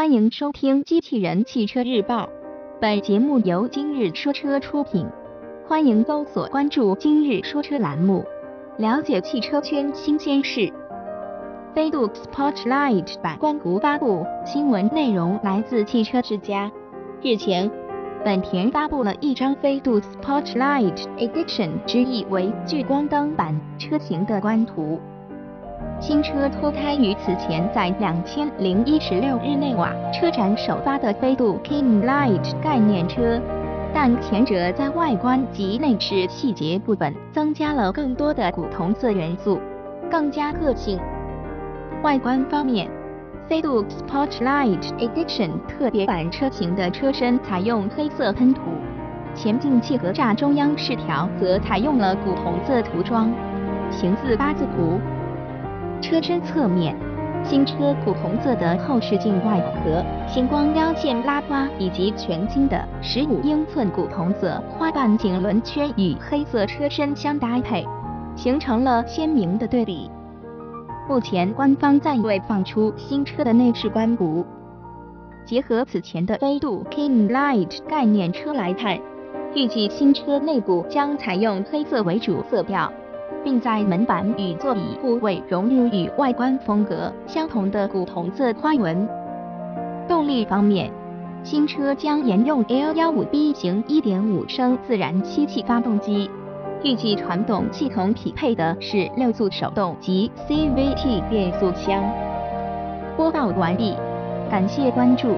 欢迎收听《机器人汽车日报》，本节目由今日说车出品。欢迎搜索关注“今日说车”栏目，了解汽车圈新鲜事。飞度 Spotlight 版官图发布，新闻内容来自汽车之家。日前，本田发布了一张飞度 Spotlight Edition 之意为聚光灯版车型的官图。新车脱胎于此前在两千零一十六日内瓦车展首发的飞度 King Light 概念车，但前者在外观及内饰细节部分增加了更多的古铜色元素，更加个性。外观方面，飞度 Sport Light Edition 特别版车型的车身采用黑色喷涂，前进气格栅中央饰条则采用了古铜色涂装，形似八字胡。车身侧面，新车古铜色的后视镜外壳、星光腰线拉花以及全新的十五英寸古铜色花瓣颈轮圈与黑色车身相搭配，形成了鲜明的对比。目前官方暂未放出新车的内饰官图。结合此前的飞度 King Light 概念车来看，预计新车内部将采用黑色为主色调。并在门板与座椅部位融入与外观风格相同的古铜色花纹。动力方面，新车将沿用 L15B 型1.5升自然吸气发动机，预计传动系统匹配的是六速手动及 CVT 变速箱。播报完毕，感谢关注。